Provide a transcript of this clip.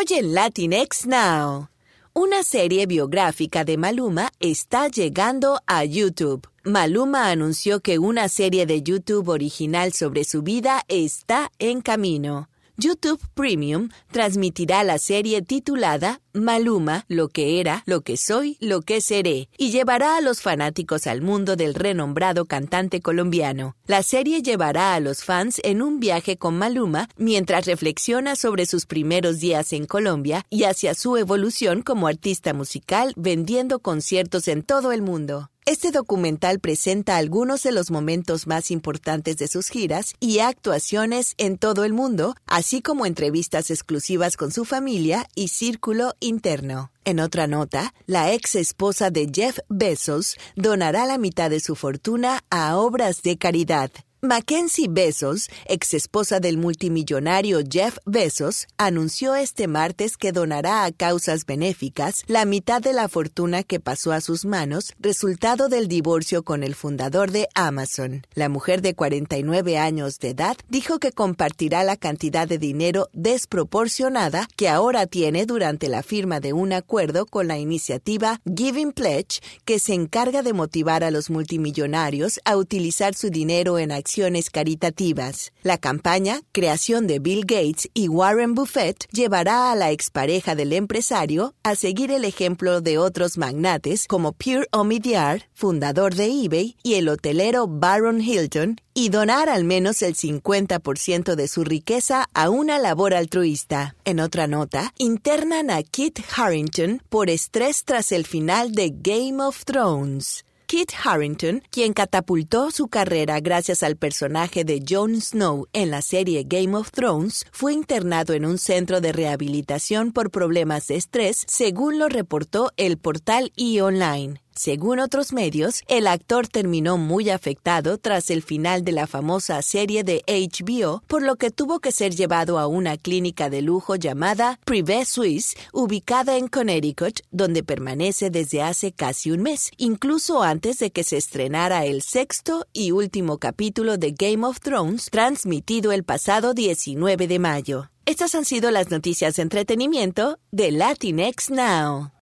Hoy en Latinx Now. Una serie biográfica de Maluma está llegando a YouTube. Maluma anunció que una serie de YouTube original sobre su vida está en camino. YouTube Premium transmitirá la serie titulada Maluma, lo que era, lo que soy, lo que seré, y llevará a los fanáticos al mundo del renombrado cantante colombiano. La serie llevará a los fans en un viaje con Maluma mientras reflexiona sobre sus primeros días en Colombia y hacia su evolución como artista musical vendiendo conciertos en todo el mundo. Este documental presenta algunos de los momentos más importantes de sus giras y actuaciones en todo el mundo, así como entrevistas exclusivas con su familia y círculo interno. En otra nota, la ex esposa de Jeff Bezos donará la mitad de su fortuna a obras de caridad. Mackenzie Bezos, ex esposa del multimillonario Jeff Bezos, anunció este martes que donará a causas benéficas la mitad de la fortuna que pasó a sus manos, resultado del divorcio con el fundador de Amazon. La mujer de 49 años de edad dijo que compartirá la cantidad de dinero desproporcionada que ahora tiene durante la firma de un acuerdo con la iniciativa Giving Pledge, que se encarga de motivar a los multimillonarios a utilizar su dinero en acciones caritativas. La campaña, creación de Bill Gates y Warren Buffett, llevará a la expareja del empresario a seguir el ejemplo de otros magnates como Pierre Omidyar, fundador de eBay, y el hotelero Baron Hilton, y donar al menos el 50% de su riqueza a una labor altruista. En otra nota, internan a Kit Harrington por estrés tras el final de Game of Thrones. Kit Harrington, quien catapultó su carrera gracias al personaje de Jon Snow en la serie Game of Thrones, fue internado en un centro de rehabilitación por problemas de estrés, según lo reportó el portal E! Según otros medios, el actor terminó muy afectado tras el final de la famosa serie de HBO, por lo que tuvo que ser llevado a una clínica de lujo llamada Privé Suisse, ubicada en Connecticut, donde permanece desde hace casi un mes, incluso antes de que se estrenara el sexto y último capítulo de Game of Thrones, transmitido el pasado 19 de mayo. Estas han sido las noticias de entretenimiento de Latinx Now.